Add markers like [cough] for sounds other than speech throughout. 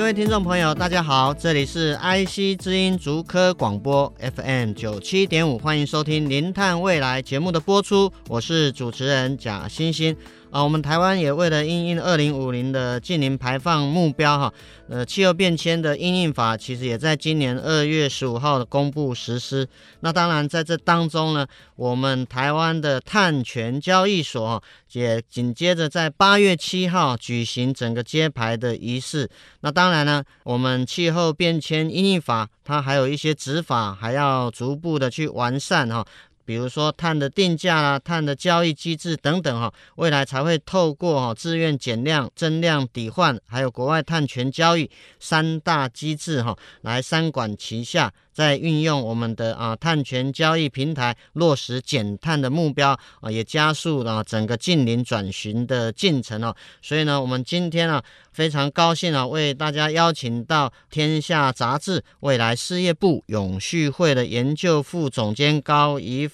各位听众朋友，大家好，这里是 IC 知音竹科广播 FM 九七点五，欢迎收听《零碳未来》节目的播出，我是主持人贾欣欣。啊，我们台湾也为了因应二零五零的净零排放目标，哈，呃，气候变迁的应应法其实也在今年二月十五号的公布实施。那当然在这当中呢，我们台湾的碳权交易所也紧接着在八月七号举行整个揭牌的仪式。那当然呢，我们气候变迁应应法它还有一些执法还要逐步的去完善，哈。比如说碳的定价啦、碳的交易机制等等哈，未来才会透过哈自愿减量、增量抵换，还有国外碳权交易三大机制哈，来三管齐下。在运用我们的啊碳权交易平台落实减碳的目标啊，也加速了整个近零转型的进程哦。所以呢，我们今天啊非常高兴啊，为大家邀请到天下杂志未来事业部永续会的研究副总监高怡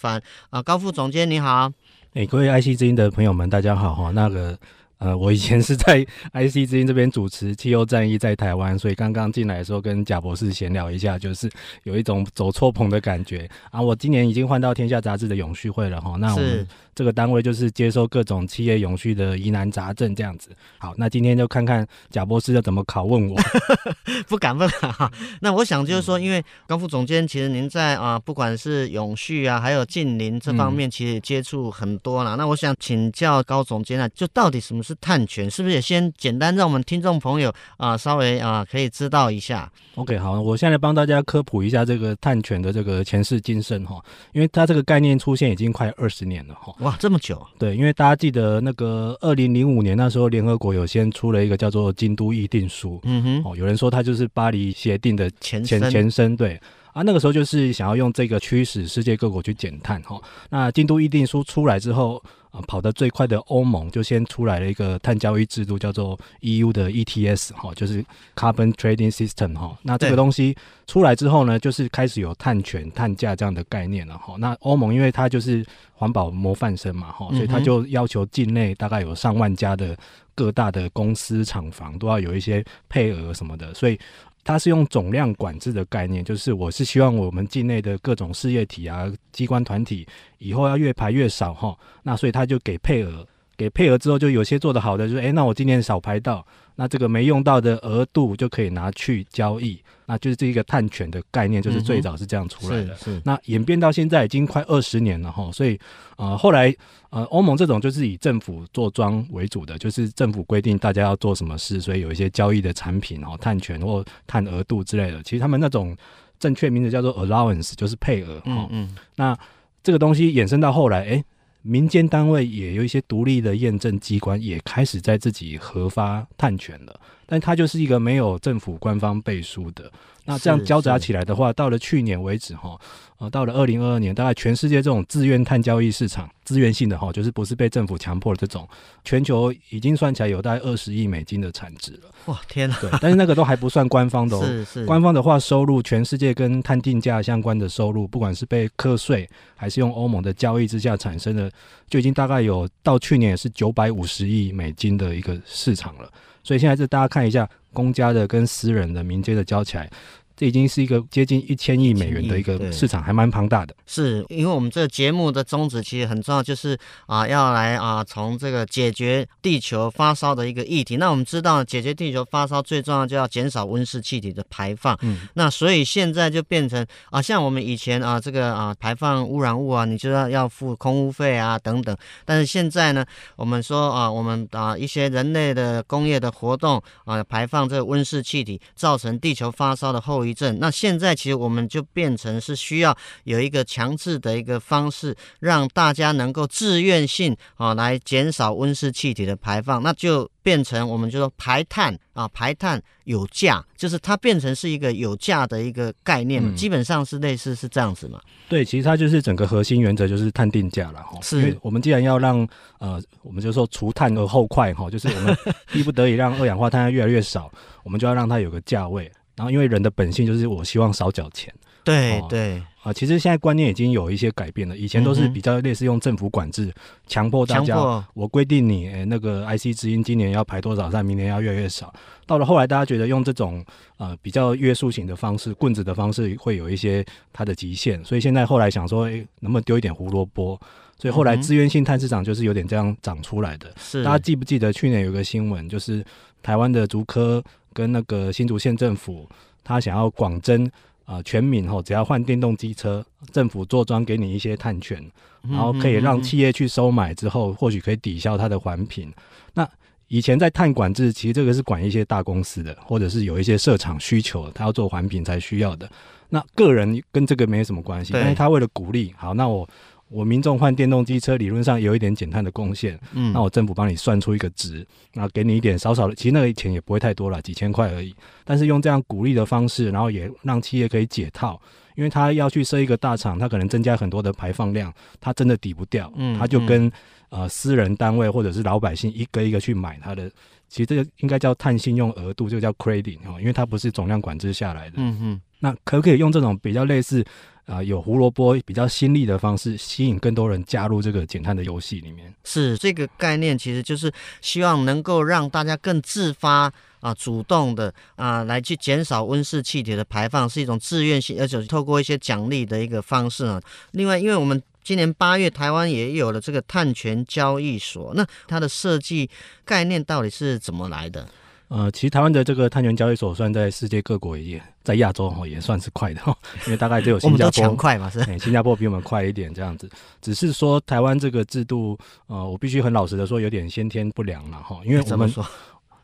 啊，高副总监你好。哎，各位 IC 之音的朋友们，大家好哈。那个。呃，我以前是在 [laughs] IC 之音这边主持汽油战役在台湾，所以刚刚进来的时候跟贾博士闲聊一下，就是有一种走错棚的感觉啊。我今年已经换到天下杂志的永续会了哈，那我们这个单位就是接收各种企业永续的疑难杂症这样子。好，那今天就看看贾博士要怎么拷问我，[laughs] 不敢问哈。那我想就是说，因为高副总监其实您在啊，不管是永续啊，还有近邻这方面，其实也接触很多了。那我想请教高总监啊，就到底什么？是碳权，是不是也先简单让我们听众朋友啊、呃、稍微啊、呃、可以知道一下？OK，好，我现在帮大家科普一下这个碳权的这个前世今生哈，因为它这个概念出现已经快二十年了哈。哇，这么久？对，因为大家记得那个二零零五年那时候，联合国有先出了一个叫做《京都议定书》，嗯哼，哦，有人说它就是巴黎协定的前前前身，对啊，那个时候就是想要用这个驱使世界各国去减碳哈。那《京都议定书》出来之后。跑得最快的欧盟就先出来了一个碳交易制度，叫做 EU 的 ETS 哈，就是 Carbon Trading System 哈。那这个东西出来之后呢，就是开始有碳权、碳价这样的概念了哈。那欧盟因为它就是环保模范生嘛哈，所以它就要求境内大概有上万家的各大的公司厂房都要有一些配额什么的，所以。它是用总量管制的概念，就是我是希望我们境内的各种事业体啊、机关团体以后要越排越少哈，那所以他就给配额，给配额之后就有些做得好的，就是诶，那我今年少拍到。那这个没用到的额度就可以拿去交易，那就是这一个碳权的概念，就是最早是这样出来的。嗯、是，是。那演变到现在已经快二十年了哈，所以呃后来呃欧盟这种就是以政府做庄为主的，就是政府规定大家要做什么事，所以有一些交易的产品哦，碳权或碳额度之类的。其实他们那种正确名字叫做 allowance，就是配额。嗯嗯。那这个东西衍生到后来，哎。民间单位也有一些独立的验证机关，也开始在自己核发碳权了，但它就是一个没有政府官方背书的。那这样交杂起来的话，到了去年为止哈，呃，到了二零二二年，大概全世界这种自愿碳交易市场，自愿性的哈，就是不是被政府强迫的这种，全球已经算起来有大概二十亿美金的产值了。哇，天哪！对，但是那个都还不算官方的哦。是是。官方的话，收入全世界跟碳定价相关的收入，不管是被课税还是用欧盟的交易之下产生的，就已经大概有到去年也是九百五十亿美金的一个市场了。所以现在是大家看一下公家的跟私人的民间的交起来。这已经是一个接近一千亿美元的一个市场，还蛮庞大的。是因为我们这个节目的宗旨其实很重要，就是啊，要来啊，从这个解决地球发烧的一个议题。那我们知道，解决地球发烧最重要就要减少温室气体的排放。嗯。那所以现在就变成啊，像我们以前啊，这个啊排放污染物啊，你就要要付空污费啊等等。但是现在呢，我们说啊，我们啊一些人类的工业的活动啊，排放这个温室气体，造成地球发烧的后遗症。那现在其实我们就变成是需要有一个强制的一个方式，让大家能够自愿性啊来减少温室气体的排放，那就变成我们就说排碳啊，排碳有价，就是它变成是一个有价的一个概念嘛，嗯、基本上是类似是这样子嘛。对，其实它就是整个核心原则就是碳定价了哈。是，因为我们既然要让呃，我们就说除碳而后快哈，就是我们 [laughs] 逼不得已让二氧化碳越来越少，我们就要让它有个价位。然后因为人的本性就是我希望少缴钱。对对。啊，其实现在观念已经有一些改变了。以前都是比较类似用政府管制，强、嗯、迫大家，我规定你，诶，那个 IC 之音今年要排多少碳，明年要越来越少。到了后来，大家觉得用这种呃比较约束型的方式，棍子的方式，会有一些它的极限。所以现在后来想说，诶，能不能丢一点胡萝卜？所以后来资源性碳市场就是有点这样长出来的。是、嗯，大家记不记得去年有个新闻，就是台湾的竹科跟那个新竹县政府，他想要广征。啊、呃，全民吼，只要换电动机车，政府坐庄给你一些碳权，然后可以让企业去收买之后，或许可以抵消它的环评。那以前在碳管制，其实这个是管一些大公司的，或者是有一些设厂需求，他要做环评才需要的。那个人跟这个没什么关系，但是他为了鼓励，好，那我。我民众换电动机车，理论上有一点减碳的贡献。嗯，那我政府帮你算出一个值，那给你一点少少的，其实那个钱也不会太多了，几千块而已。但是用这样鼓励的方式，然后也让企业可以解套，因为他要去设一个大厂，他可能增加很多的排放量，他真的抵不掉。嗯，他就跟呃私人单位或者是老百姓一个一个去买他的，其实这个应该叫碳信用额度，就叫 credit 哦，因为它不是总量管制下来的。嗯嗯，那可不可以用这种比较类似？啊、有胡萝卜比较新力的方式，吸引更多人加入这个减碳的游戏里面。是这个概念，其实就是希望能够让大家更自发啊、主动的啊，来去减少温室气体的排放，是一种自愿性，而且透过一些奖励的一个方式啊。另外，因为我们今年八月台湾也有了这个碳权交易所，那它的设计概念到底是怎么来的？呃，其实台湾的这个碳权交易所算在世界各国也在亚洲哈也算是快的，[laughs] 因为大概只有新加坡快嘛是、欸，[laughs] 新加坡比我们快一点这样子。只是说台湾这个制度，呃，我必须很老实的说，有点先天不良了哈。因为我们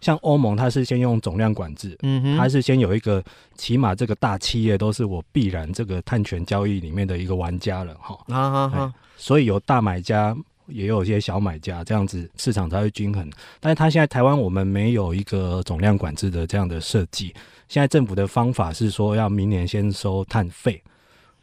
像欧盟，它是先用总量管制，嗯哼，它是先有一个起码这个大企业都是我必然这个碳权交易里面的一个玩家了哈。啊啊啊！所以有大买家。也有一些小买家，这样子市场才会均衡。但是它现在台湾我们没有一个总量管制的这样的设计。现在政府的方法是说要明年先收碳费，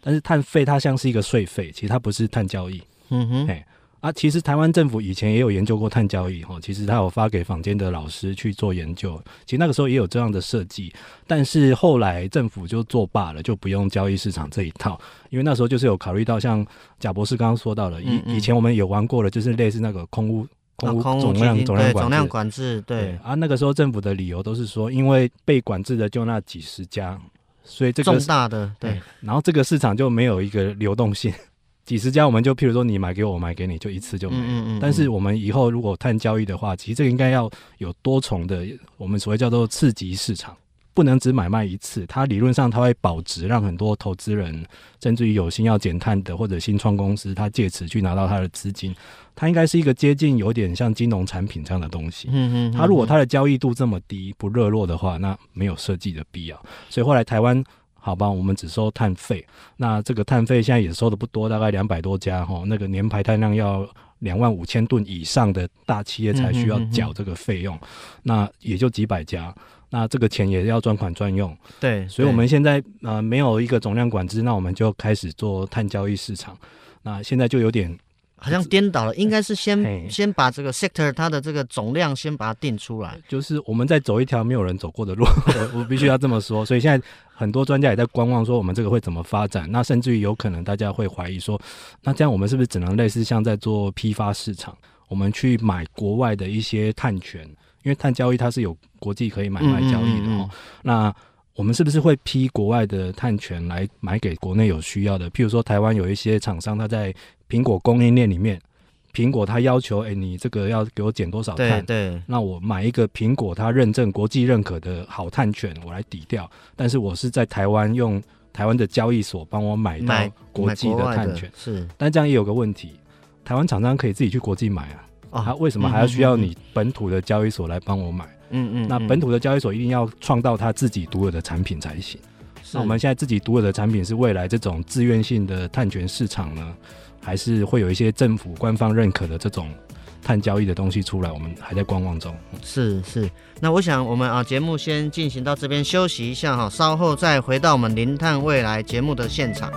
但是碳费它像是一个税费，其实它不是碳交易。嗯哼。啊，其实台湾政府以前也有研究过碳交易，哈，其实他有发给坊间的老师去做研究，其实那个时候也有这样的设计，但是后来政府就作罢了，就不用交易市场这一套，因为那时候就是有考虑到像贾博士刚刚说到了，以、嗯嗯、以前我们有玩过的，就是类似那个空屋空污总量、啊、总量管制，总量管制，对，对啊，那个时候政府的理由都是说，因为被管制的就那几十家，所以这个重大的对，对，然后这个市场就没有一个流动性。几十家，我们就譬如说你买给我，我买给你，就一次就没。嗯嗯嗯。但是我们以后如果碳交易的话，其实这个应该要有多重的，我们所谓叫做次级市场，不能只买卖一次。它理论上它会保值，让很多投资人，甚至于有心要减碳的或者新创公司，它借此去拿到它的资金。它应该是一个接近有点像金融产品这样的东西。嗯嗯。它如果它的交易度这么低，不热络的话，那没有设计的必要。所以后来台湾。好吧，我们只收碳费。那这个碳费现在也收的不多，大概两百多家哈。那个年排碳量要两万五千吨以上的大企业才需要缴这个费用。嗯哼嗯哼。那也就几百家，那这个钱也要专款专用。对，所以我们现在呃没有一个总量管制，那我们就开始做碳交易市场。那现在就有点。好像颠倒了，应该是先先把这个 sector 它的这个总量先把它定出来。就是我们在走一条没有人走过的路，我 [laughs] 我必须要这么说。所以现在很多专家也在观望，说我们这个会怎么发展。那甚至于有可能大家会怀疑说，那这样我们是不是只能类似像在做批发市场，我们去买国外的一些碳权，因为碳交易它是有国际可以买卖交易的哦。嗯嗯嗯。那我们是不是会批国外的碳权来买给国内有需要的？譬如说，台湾有一些厂商，他在苹果供应链里面，苹果他要求，哎，你这个要给我减多少碳？对，对，那我买一个苹果他认证、国际认可的好碳权，我来抵掉。但是我是在台湾用台湾的交易所帮我买到国际的碳权，是。但这样也有个问题，台湾厂商可以自己去国际买啊，啊、为什么还要需要你本土的交易所来帮我买？嗯嗯，嗯，那本土的交易所一定要创造他自己独有的产品才行，那我们现在自己独有的产品是未来这种自愿性的碳权市场呢，还是会有一些政府官方认可的这种碳交易的东西出来？我们还在观望中。是是，那我想我们啊节目先进行到这边休息一下哈，稍后再回到我们零碳未来节目的现场。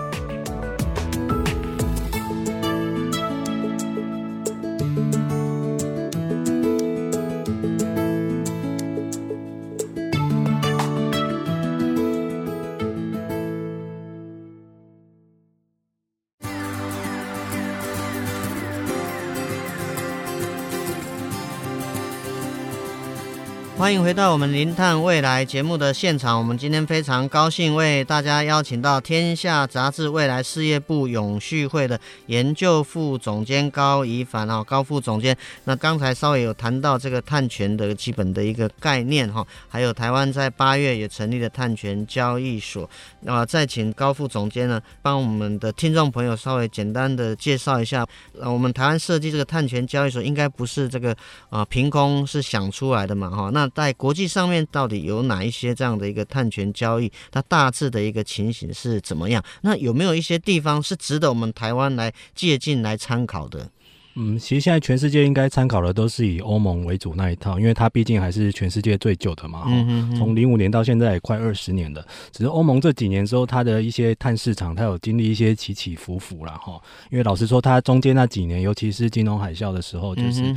欢迎回到我们零碳未来节目的现场。我们今天非常高兴为大家邀请到《天下杂志》未来事业部永续会的研究副总监高宜帆啊，高副总监。那刚才稍微有谈到这个碳权的基本的一个概念哈，还有台湾在八月也成立了碳权交易所。那再请高副总监呢，帮我们的听众朋友稍微简单的介绍一下。呃，我们台湾设计这个碳权交易所，应该不是这个啊凭空是想出来的嘛哈？那在国际上面到底有哪一些这样的一个碳权交易？它大致的一个情形是怎么样？那有没有一些地方是值得我们台湾来借鉴、来参考的？嗯，其实现在全世界应该参考的都是以欧盟为主那一套，因为它毕竟还是全世界最久的嘛。从零五年到现在也快二十年了，只是欧盟这几年之后，它的一些碳市场它有经历一些起起伏伏了哈。因为老实说，它中间那几年，尤其是金融海啸的时候，就是。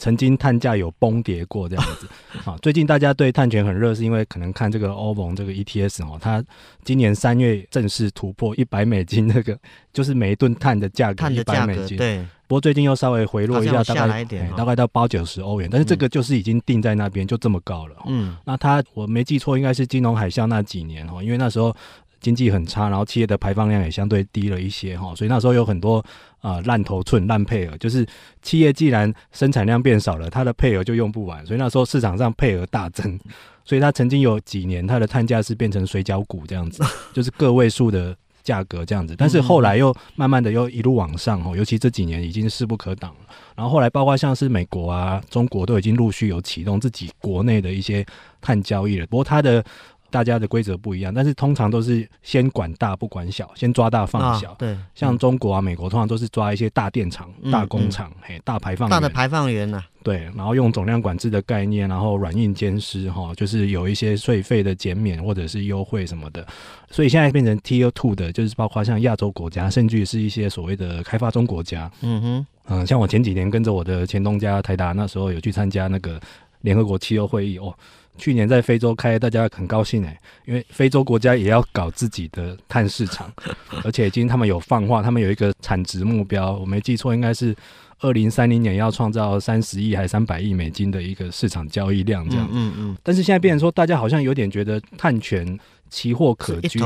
曾经碳价有崩跌过这样子 [laughs] 啊，最近大家对碳权很热，是因为可能看这个欧盟这个 ETS 哦，它今年三月正式突破一百美金，那个就是每一吨碳的价格一百美金。对，不过最近又稍微回落一下，大概大概到八九十欧元，但是这个就是已经定在那边，就这么高了。嗯，那它我没记错，应该是金融海啸那几年哦，因为那时候。经济很差，然后企业的排放量也相对低了一些哈，所以那时候有很多啊烂头寸、烂配额，就是企业既然生产量变少了，它的配额就用不完，所以那时候市场上配额大增，所以它曾经有几年它的碳价是变成水饺股这样子，[laughs] 就是个位数的价格这样子，但是后来又慢慢的又一路往上哦，尤其这几年已经势不可挡了。然后后来包括像是美国啊、中国都已经陆续有启动自己国内的一些碳交易了，不过它的。大家的规则不一样，但是通常都是先管大不管小，先抓大放小。啊、对，像中国啊、美国通常都是抓一些大电厂、嗯、大工厂、嗯，嘿，大排放、大的排放源呐、啊。对，然后用总量管制的概念，然后软硬兼施哈，就是有一些税费的减免或者是优惠什么的。所以现在变成 Tier Two 的，就是包括像亚洲国家，甚至是一些所谓的开发中国家。嗯哼，嗯，像我前几年跟着我的前东家台达，那时候有去参加那个联合国气候会议哦。去年在非洲开，大家很高兴哎，因为非洲国家也要搞自己的碳市场，[laughs] 而且已经他们有放话，他们有一个产值目标，我没记错，应该是二零三零年要创造三十亿还三百亿美金的一个市场交易量这样。嗯嗯。但是现在变成说，大家好像有点觉得碳权期货可居，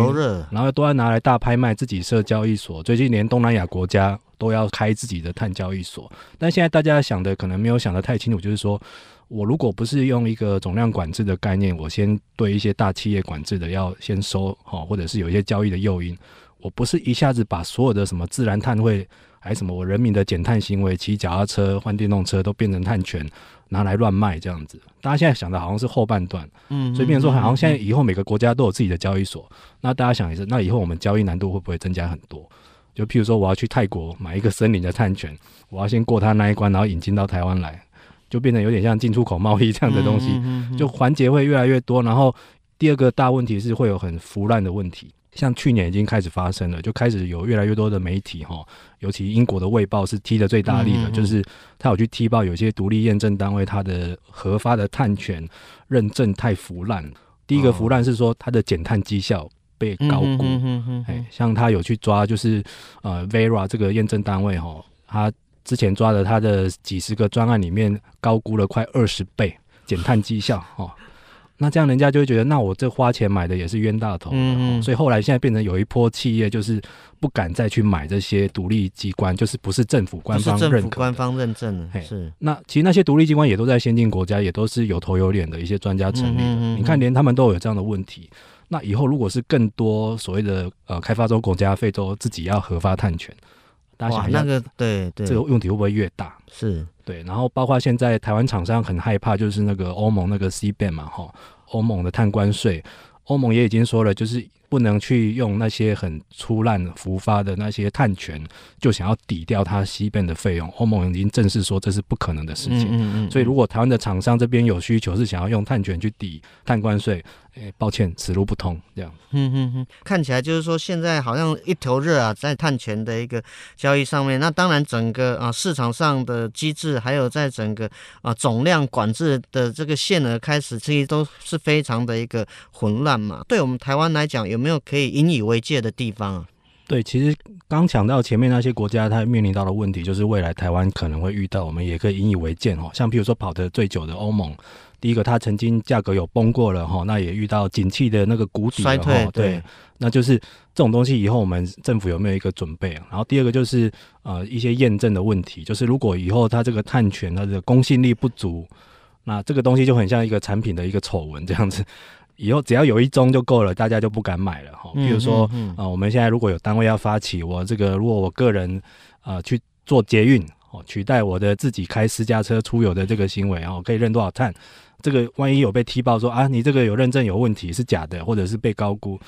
然后都要拿来大拍卖，自己设交易所。最近连东南亚国家都要开自己的碳交易所，但现在大家想的可能没有想得太清楚，就是说。我如果不是用一个总量管制的概念，我先对一些大企业管制的要先收好，或者是有一些交易的诱因，我不是一下子把所有的什么自然碳汇，还什么我人民的减碳行为，骑脚踏车换电动车都变成碳权拿来乱卖这样子。大家现在想的好像是后半段，嗯，所以变成说好像现在以后每个国家都有自己的交易所，那大家想一下，那以后我们交易难度会不会增加很多？就譬如说我要去泰国买一个森林的碳权，我要先过他那一关，然后引进到台湾来。就变成有点像进出口贸易这样的东西，就环节会越来越多。然后第二个大问题是会有很腐烂的问题，像去年已经开始发生了，就开始有越来越多的媒体哈，尤其英国的《卫报》是踢得最大力的，就是他有去踢爆有些独立验证单位它的核发的碳权认证太腐烂。第一个腐烂是说它的减碳绩效被高估，哎，像他有去抓就是呃 Verra 这个验证单位哈，他。之前抓的他的几十个专案里面，高估了快二十倍减碳绩效哦，那这样人家就会觉得，那我这花钱买的也是冤大头，嗯，所以后来现在变成有一波企业就是不敢再去买这些独立机关，就是不是政府官方认可，官方认证的，是。那其实那些独立机关也都在先进国家，也都是有头有脸的一些专家成立的。你看，连他们都有这样的问题，那以后如果是更多所谓的呃开发中国家、非洲自己要核发碳权。大家想那个对对，这个问题会不会越大？是。对，然后包括现在台湾厂商很害怕，就是那个欧盟那个 C ban 嘛，哈，欧盟的碳关税，欧盟也已经说了，就是不能去用那些很粗烂浮发的那些碳权，就想要抵掉它西边的费用。欧盟已经正式说这是不可能的事情。嗯嗯嗯。所以如果台湾的厂商这边有需求，是想要用碳权去抵碳关税。哎，抱歉，此路不通。这样，嗯嗯嗯，看起来就是说，现在好像一头热啊，在碳权的一个交易上面。那当然，整个啊市场上的机制，还有在整个啊总量管制的这个限额开始，其实都是非常的一个混乱嘛。对我们台湾来讲，有没有可以引以为戒的地方啊？对，其实刚讲到前面那些国家，它面临到的问题，就是未来台湾可能会遇到，我们也可以引以为戒哦。像譬如说跑得最久的欧盟。第一个，它曾经价格有崩过了哈，那也遇到景气的那个谷底了哈，对，对，那就是这种东西以后我们政府有没有一个准备啊？然后第二个就是呃一些验证的问题，就是如果以后它这个碳权它的公信力不足，那这个东西就很像一个产品的一个丑闻这样子，以后只要有一宗就够了，大家就不敢买了哈。比如说啊、嗯嗯嗯呃，我们现在如果有单位要发起，我这个如果我个人啊、呃、去做捷运哦，取代我的自己开私家车出游的这个行为哦，可以认多少碳？这个万一有被踢爆说啊，你这个有认证有问题是假的，或者是被高估，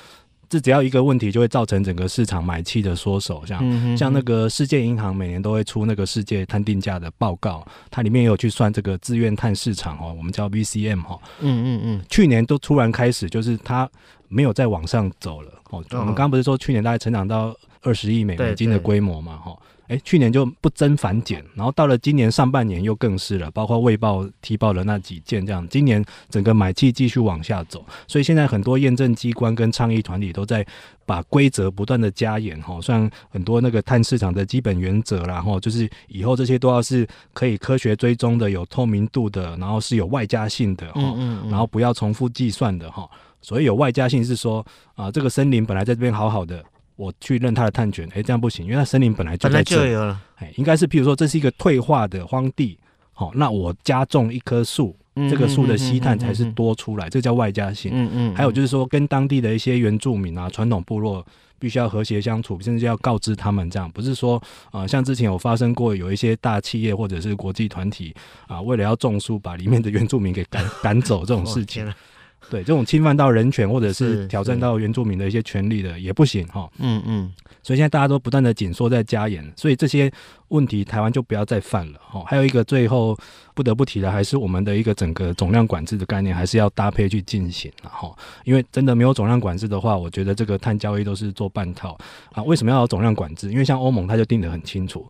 这只要一个问题就会造成整个市场买气的缩手。像、嗯、像那个世界银行每年都会出那个世界碳定价的报告，它里面也有去算这个自愿碳市场哦，我们叫 VCM 哈。嗯嗯嗯。去年都突然开始就是它没有再往上走了哦。我们刚刚不是说去年大概成长到二十亿美美金的规模嘛哈。哎，去年就不增反减，然后到了今年上半年又更是了，包括卫报踢爆的那几件这样。今年整个买气继续往下走，所以现在很多验证机关跟倡议团体都在把规则不断的加严哈，像很多那个碳市场的基本原则啦，然后就是以后这些都要是可以科学追踪的、有透明度的，然后是有外加性的哈，然后不要重复计算的哈。所以有外加性是说啊，这个森林本来在这边好好的。我去认他的碳权，哎，这样不行，因为他森林本来就在这，就有了，哎，应该是，譬如说，这是一个退化的荒地，好，那我加种一棵树，这个树的吸碳才是多出来，这叫外加性。嗯嗯。还有就是说，跟当地的一些原住民啊、传统部落，必须要和谐相处，甚至要告知他们，这样不是说，啊，像之前有发生过，有一些大企业或者是国际团体啊，为了要种树，把里面的原住民给赶赶走这种 [laughs] 事情。[laughs] 对，这种侵犯到人权或者是挑战到原住民的一些权利的也不行哈。嗯嗯，所以现在大家都不断的紧缩在加严，所以这些问题台湾就不要再犯了哈。还有一个最后不得不提的，还是我们的一个整个总量管制的概念，还是要搭配去进行哈。因为真的没有总量管制的话，我觉得这个碳交易都是做半套啊。为什么要有总量管制？因为像欧盟它就定得很清楚，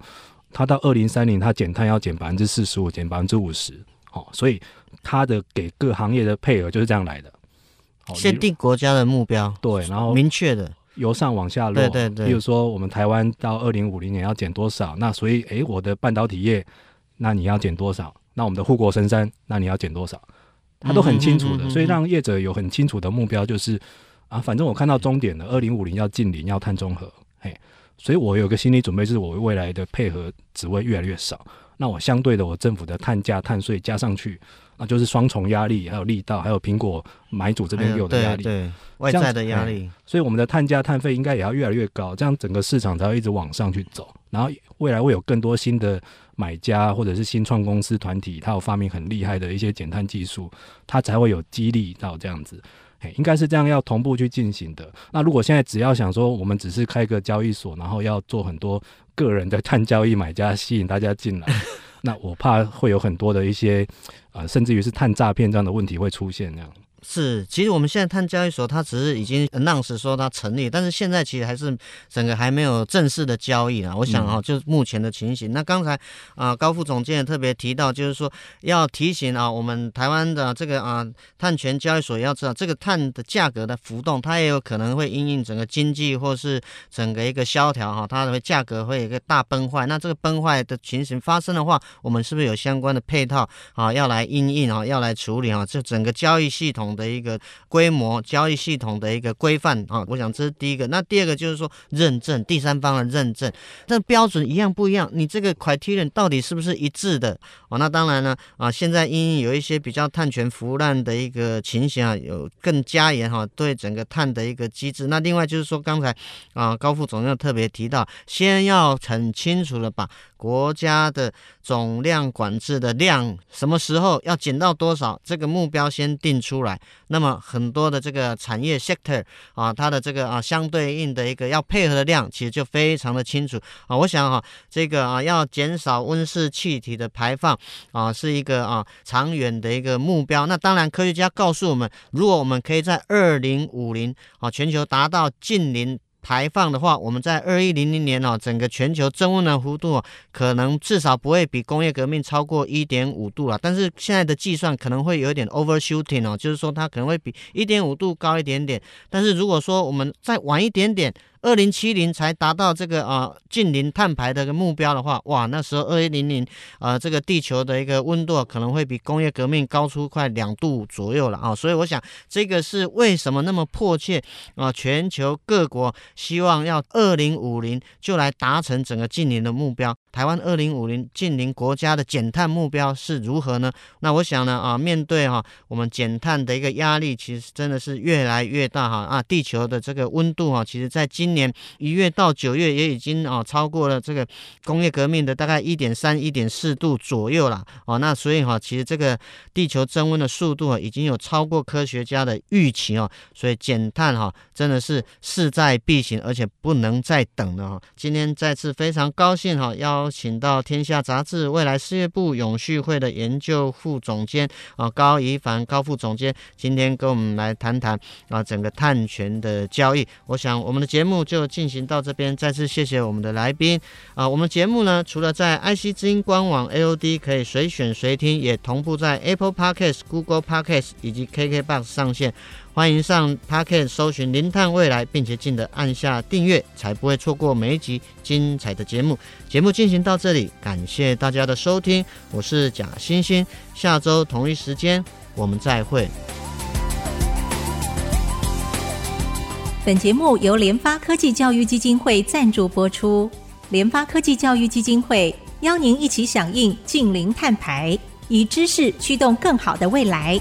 它到二零三零它减碳要减百分之四十五，减百分之五十。好，所以。他的给各行业的配额就是这样来的，限定国家的目标，对，然后明确的由上往下落，对对对。比如说，我们台湾到二零五零年要减多少？那所以，诶，我的半导体业，那你要减多少？那我们的护国神山，那你要减多少？他都很清楚的，所以让业者有很清楚的目标，就是啊，反正我看到终点了，二零五零要净零，要碳中和，嘿，所以我有个心理准备，就是我未来的配合职位越来越少。那我相对的，我政府的碳价、碳税加上去。那就是双重压力，还有力道，还有苹果买主这边有的压力，对，对外在的压力，所以我们的碳价、碳费应该也要越来越高，这样整个市场才会一直往上去走。然后未来会有更多新的买家或者是新创公司团体，它有发明很厉害的一些减碳技术，它才会有激励到这样子。嘿，应该是这样要同步去进行的。那如果现在只要想说，我们只是开个交易所，然后要做很多个人的碳交易买家，吸引大家进来。[laughs] 那我怕会有很多的一些，啊、呃，甚至于是碳诈骗这样的问题会出现，这样。是，其实我们现在碳交易所它只是已经 announce 说它成立，但是现在其实还是整个还没有正式的交易啊。我想哈，就是目前的情形。嗯、那刚才啊、呃、高副总监也特别提到，就是说要提醒啊，我们台湾的这个啊碳权交易所要知道，这个碳的价格的浮动，它也有可能会因应整个经济或是整个一个萧条哈，它的价格会有一个大崩坏。那这个崩坏的情形发生的话，我们是不是有相关的配套啊要来因应啊，要来处理啊？这整个交易系统。的一个规模交易系统的一个规范啊，我想这是第一个。那第二个就是说认证，第三方的认证，这标准一样不一样？你这个 criterion 到底是不是一致的？哦，那当然呢啊，现在因有一些比较碳权腐烂的一个情形啊，有更加严哈，对整个碳的一个机制。那另外就是说刚才啊高副总要特别提到，先要很清楚的把国家的总量管制的量什么时候要减到多少，这个目标先定出来。那么很多的这个产业 sector 啊，它的这个啊相对应的一个要配合的量，其实就非常的清楚啊。我想哈、啊，这个啊要减少温室气体的排放啊，是一个啊长远的一个目标。那当然，科学家告诉我们，如果我们可以在二零五零啊全球达到近零。排放的话，我们在二一零零年哦，整个全球增温的幅度可能至少不会比工业革命超过一点五度了。但是现在的计算可能会有一点 overshooting 哦，就是说它可能会比一点五度高一点点。但是如果说我们再晚一点点，二零七零才达到这个啊近零碳排的一个目标的话，哇，那时候二一零零啊这个地球的一个温度可能会比工业革命高出快两度左右了啊，所以我想这个是为什么那么迫切啊？全球各国希望要二零五零就来达成整个近零的目标。台湾二零五零净零国家的减碳目标是如何呢？那我想呢啊，面对哈我们减碳的一个压力，其实真的是越来越大哈啊，地球的这个温度哈，其实在今年一月到九月也已经啊超过了这个工业革命的大概一点三、一点四度左右了哦。那所以哈，其实这个地球增温的速度啊，已经有超过科学家的预期哦。所以减碳哈真的是势在必行，而且不能再等了哈。今天再次非常高兴哈，邀请到《天下杂志》未来事业部永续会的研究副总监啊高怡凡高副总监，今天跟我们来谈谈啊整个碳权的交易。我想我们的节目。就进行到这边，再次谢谢我们的来宾啊！我们节目呢，除了在 IC 之音官网 AOD 可以随选随听，也同步在 Apple Podcast、Google Podcast 以及 KKBox 上线。欢迎上 Podcast 搜寻“零碳未来”，并且记得按下订阅，才不会错过每一集精彩的节目。节目进行到这里，感谢大家的收听，我是贾欣欣，下周同一时间我们再会。本节目由联发科技教育基金会赞助播出。联发科技教育基金会邀您一起响应净零碳排，以知识驱动更好的未来。